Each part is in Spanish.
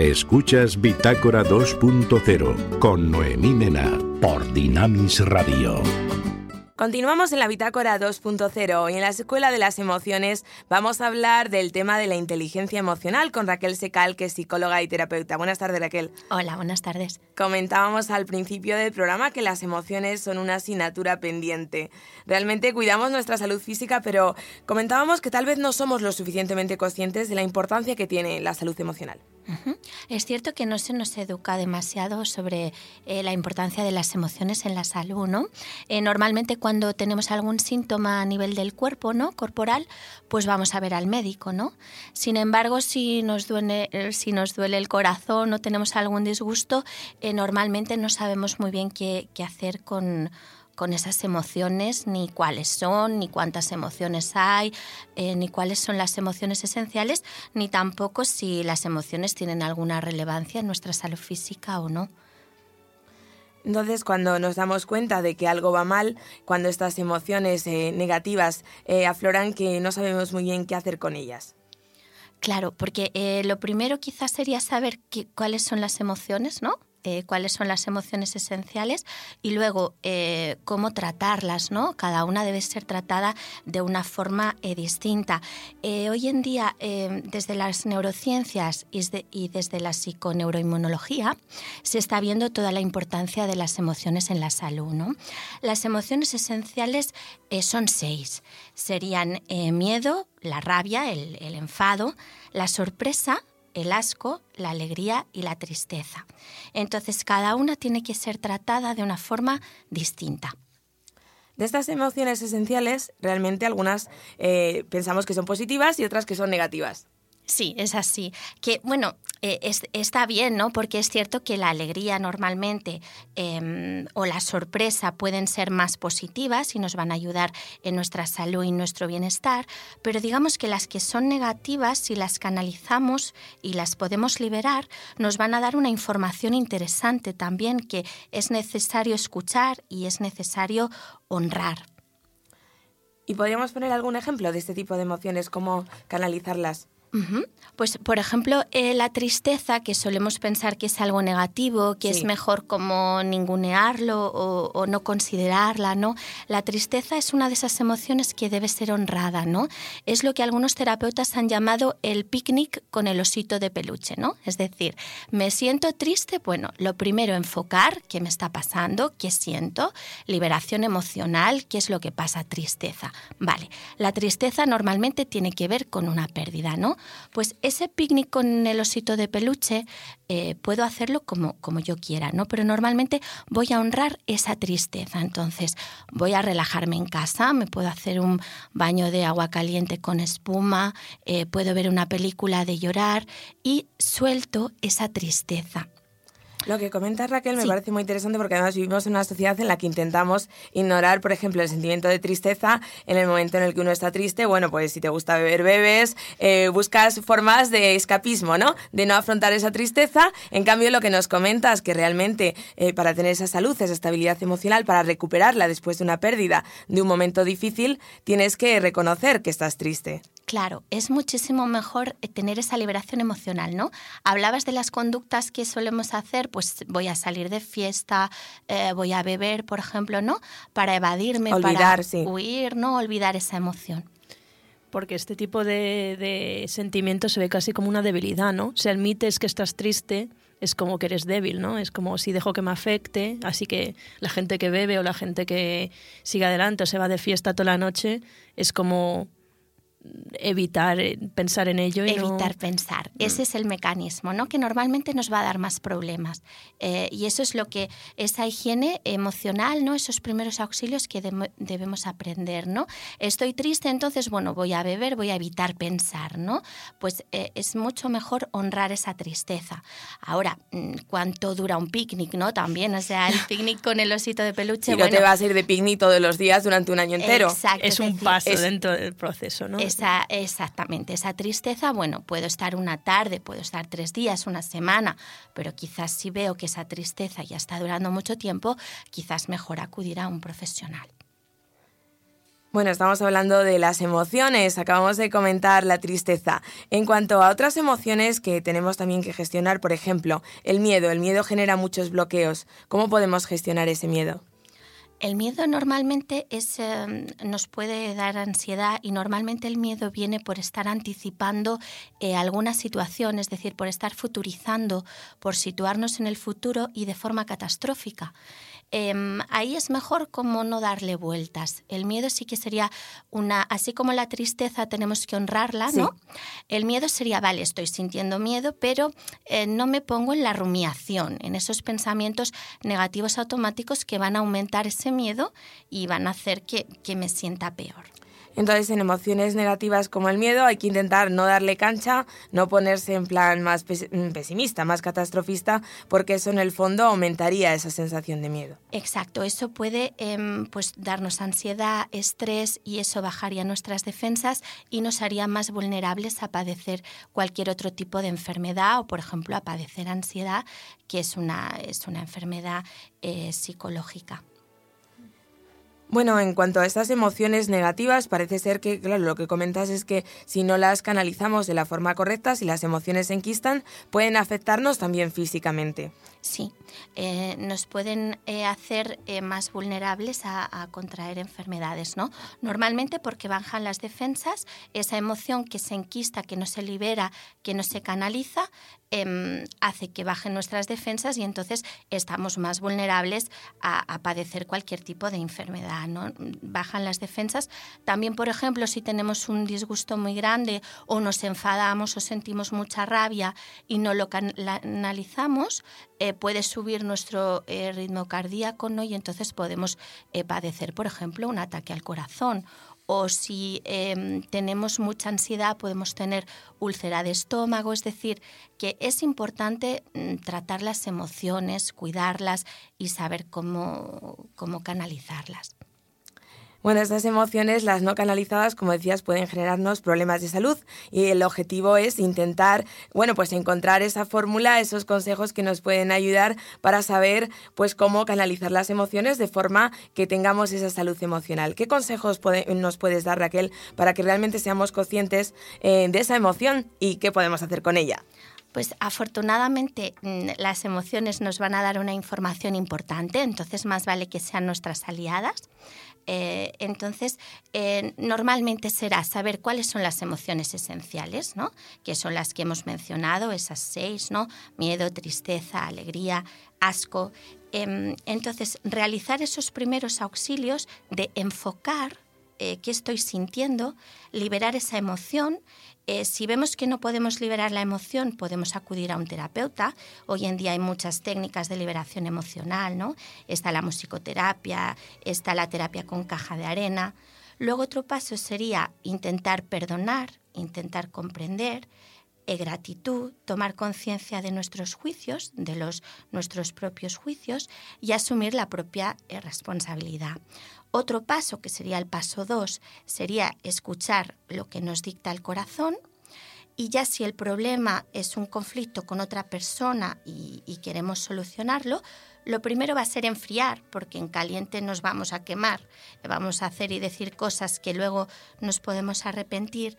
Escuchas Bitácora 2.0 con Noemí Mena por Dinamis Radio. Continuamos en la Bitácora 2.0 y en la Escuela de las Emociones vamos a hablar del tema de la inteligencia emocional con Raquel Secal, que es psicóloga y terapeuta. Buenas tardes, Raquel. Hola, buenas tardes. Comentábamos al principio del programa que las emociones son una asignatura pendiente. Realmente cuidamos nuestra salud física, pero comentábamos que tal vez no somos lo suficientemente conscientes de la importancia que tiene la salud emocional. Es cierto que no se nos educa demasiado sobre eh, la importancia de las emociones en la salud, ¿no? Eh, normalmente cuando tenemos algún síntoma a nivel del cuerpo, ¿no? Corporal, pues vamos a ver al médico, ¿no? Sin embargo, si nos duele, eh, si nos duele el corazón o tenemos algún disgusto, normalmente no sabemos muy bien qué, qué hacer con con esas emociones, ni cuáles son, ni cuántas emociones hay, eh, ni cuáles son las emociones esenciales, ni tampoco si las emociones tienen alguna relevancia en nuestra salud física o no. Entonces, cuando nos damos cuenta de que algo va mal, cuando estas emociones eh, negativas eh, afloran, que no sabemos muy bien qué hacer con ellas. Claro, porque lo primero quizás sería saber cuáles son las emociones, ¿no? Eh, cuáles son las emociones esenciales y luego eh, cómo tratarlas, ¿no? Cada una debe ser tratada de una forma eh, distinta. hoy en día, desde las neurociencias y, desde la psiconeuroinmunología, se está viendo toda la importancia de las emociones en la salud, ¿no? Las emociones esenciales son seis. Serían miedo, la rabia, el enfado, la sorpresa, el asco, la alegría y la tristeza. Entonces cada una tiene que ser tratada de una forma distinta. De estas emociones esenciales, realmente algunas eh, pensamos que son positivas y otras que son negativas. Sí, es así. Que bueno, eh, está bien, ¿no? Porque es cierto que la alegría normalmente em, o la sorpresa pueden ser más positivas y nos van a ayudar en nuestra salud y nuestro bienestar, pero digamos que las que son negativas, si las canalizamos y las podemos liberar, nos van a dar una información interesante también que es necesario escuchar y es necesario honrar. ¿Y podríamos poner algún ejemplo de este tipo de emociones, cómo canalizarlas? Pues, por ejemplo, eh, la tristeza, que solemos pensar que es algo negativo, que es mejor como ningunearlo o, no considerarla, ¿no? La tristeza es una de esas emociones que debe ser honrada, ¿no? Es lo que algunos terapeutas han llamado el picnic con el osito de peluche, ¿no? Es decir, me siento triste, bueno, lo primero enfocar qué me está pasando, qué siento, liberación emocional, qué es lo que pasa, tristeza. Vale, la tristeza normalmente tiene que ver con una pérdida, ¿no? Pues ese picnic con el osito de peluche eh, puedo hacerlo como, como yo quiera, ¿no? Pero normalmente voy a honrar esa tristeza. Entonces voy a relajarme en casa, me puedo hacer un baño de agua caliente con espuma, eh, puedo ver una película de llorar y suelto esa tristeza. Lo que comenta Raquel me parece muy interesante porque además vivimos en una sociedad en la que intentamos ignorar, por ejemplo, el sentimiento de tristeza en el momento en el que uno está triste. Bueno, pues si te gusta beber, bebes, eh, buscas formas de escapismo, ¿no? De no afrontar esa tristeza. En cambio, lo que nos comentas que realmente eh, para tener esa salud, esa estabilidad emocional, para recuperarla después de una pérdida, de un momento difícil, tienes que reconocer que estás triste. Claro, es muchísimo mejor eh, tener esa liberación emocional, ¿no? Hablabas de las conductas que solemos hacer, pues voy a salir de fiesta, eh, voy a beber, por ejemplo, ¿no? Para evadirme, para huir, ¿no? Olvidar esa emoción. Porque este tipo de, de sentimientos se ve casi como una debilidad, ¿no? Si admites que estás triste, es como que eres débil, ¿no? Es como si dejo que me afecte, así que la gente que bebe o la gente que sigue adelante o se va de fiesta toda la noche, es como evitar eh, pensar en ello. Y evitar pensar. Mm. Ese es el mecanismo, ¿no? Que normalmente nos va a dar más problemas. Eh, y eso es lo que, esa higiene emocional, ¿no? Esos primeros auxilios que debemos aprender, ¿no? Estoy triste, entonces, bueno, voy a beber, voy a evitar pensar, ¿no? Pues eh, es mucho mejor honrar esa tristeza. Ahora, mm, ¿cuánto dura un picnic, no? También, o sea, el picnic con el osito de peluche. Y no te vas a ir de picnic todos los días durante un año entero. Exacto. Es un paso dentro del proceso, ¿no? Esa, exactamente, esa tristeza, bueno, puedo estar una tarde, puedo estar tres días, una semana, pero quizás si veo que esa tristeza ya está durando mucho tiempo, quizás mejor acudir a un profesional. Bueno, estamos hablando de las emociones, acabamos de comentar la tristeza. En cuanto a otras emociones que tenemos también que gestionar, por ejemplo, el miedo, el miedo genera muchos bloqueos. ¿Cómo podemos gestionar ese miedo? El miedo normalmente es, em, nos puede dar ansiedad y normalmente el miedo viene por estar anticipando eh, alguna situación, es decir, por estar futurizando, por situarnos en el futuro y de forma catastrófica. Em, ahí es mejor como no darle vueltas. El miedo sí que sería una, así como la tristeza tenemos que honrarla, ¿no? El miedo sería, vale, estoy sintiendo miedo, pero eh, no me pongo en la rumiación, en esos pensamientos negativos automáticos que van a aumentar ese miedo y van a hacer que me sienta peor. Entonces, en emociones negativas como el miedo hay que intentar no darle cancha, no ponerse en plan más mm, pesimista, más catastrofista, porque eso en el fondo aumentaría esa sensación de miedo. Exacto, eso puede em, pues, darnos ansiedad, estrés y eso bajaría nuestras defensas y nos haría más vulnerables a padecer cualquier otro tipo de enfermedad o, por ejemplo, a padecer ansiedad, que es una, es una enfermedad eh, psicológica. Bueno, en cuanto a estas emociones negativas, parece ser que, claro, lo que comentas es que si no las canalizamos de la forma correcta, si las emociones se enquistan, pueden afectarnos también físicamente. Sí, eh, nos pueden eh, hacer eh, más vulnerables a, contraer enfermedades, ¿no? Normalmente porque bajan las defensas, esa emoción que se enquista, que no se libera, que no se canaliza, em, hace que bajen nuestras defensas y entonces estamos más vulnerables a, padecer cualquier tipo de enfermedad, ¿no? Bajan las defensas. También, por ejemplo, si tenemos un disgusto muy grande o nos enfadamos o sentimos mucha rabia y no lo canalizamos, puede subir nuestro eh, ritmo cardíaco ¿no? y entonces podemos eh, padecer, por ejemplo, un ataque al corazón. O si em, tenemos mucha ansiedad, podemos tener úlcera de estómago. Es decir, que es importante mm, tratar las emociones, cuidarlas y saber cómo, cómo canalizarlas. Bueno, estas emociones, las no canalizadas, como decías, pueden generarnos problemas de salud y el objetivo es intentar, bueno, pues encontrar esa fórmula, esos consejos que nos pueden ayudar para saber, pues, cómo canalizar las emociones de forma que tengamos esa salud emocional. ¿Qué consejos nos puedes dar, Raquel, para que realmente seamos conscientes eh, de esa emoción y qué podemos hacer con ella? Pues afortunadamente mm, las emociones nos van a dar una información importante, entonces más vale que sean nuestras aliadas. Eh, entonces, eh, normalmente será saber cuáles son las emociones esenciales, ¿no? que son las que hemos mencionado, esas seis, ¿no? miedo, tristeza, alegría, asco. Em, entonces, realizar esos primeros auxilios de enfocar eh, qué estoy sintiendo, liberar esa emoción eh, si vemos que no podemos liberar la emoción, podemos acudir a un terapeuta. Hoy en día hay muchas técnicas de liberación emocional, ¿no? Está la musicoterapia, está la terapia con caja de arena. Luego otro paso sería intentar perdonar, intentar comprender, eh, gratitud, tomar conciencia de nuestros juicios, de los, nuestros propios juicios y asumir la propia eh, responsabilidad. Otro paso, que sería el paso 2, sería escuchar lo que nos dicta el corazón. Y ya si el problema es un conflicto con otra persona y, queremos solucionarlo, lo primero va a ser enfriar, porque en caliente nos vamos a quemar, vamos a hacer y decir cosas que luego nos podemos arrepentir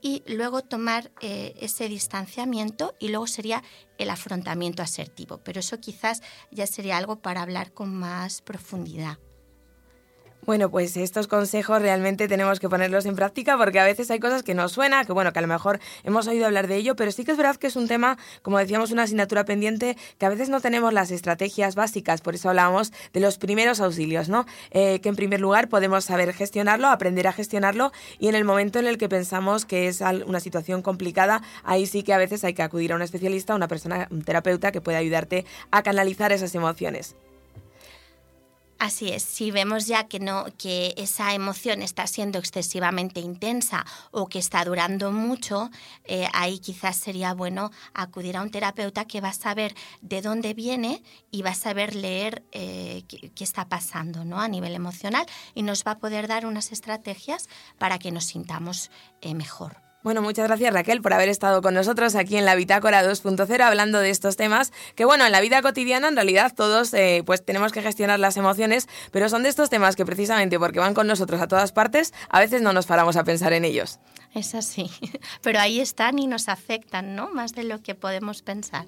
y luego tomar eh, ese distanciamiento y luego sería el afrontamiento asertivo. Pero eso quizás ya sería algo para hablar con más profundidad. Bueno, pues estos consejos realmente tenemos que ponerlos en práctica porque a veces hay cosas que nos suena, que bueno, que a lo mejor hemos oído hablar de ello, pero sí que es verdad que es un tema, como decíamos, una asignatura pendiente, que a veces no tenemos las estrategias básicas, por eso hablábamos de los primeros auxilios, ¿no? Eh, que en primer lugar podemos saber gestionarlo, aprender a gestionarlo y en el momento en el que pensamos que es una situación complicada, ahí sí que a veces hay que acudir a un especialista, a una persona, un terapeuta que pueda ayudarte a canalizar esas emociones. Así es, si vemos ya que no que esa emoción está siendo excesivamente intensa o que está durando mucho, eh, ahí quizás sería bueno acudir a un terapeuta que va a saber de dónde viene y va a saber leer eh, qué, está pasando ¿no? a nivel emocional y nos va a poder dar unas estrategias para que nos sintamos eh, mejor. Bueno, muchas gracias Raquel por haber estado con nosotros aquí en la Bitácora 2.0 hablando de estos temas que bueno, en la vida cotidiana en realidad todos eh, pues tenemos que gestionar las emociones, pero son de estos temas que precisamente porque van con nosotros a todas partes, a veces no nos paramos a pensar en ellos. Es así, pero ahí están y nos afectan, ¿no? Más de lo que podemos pensar.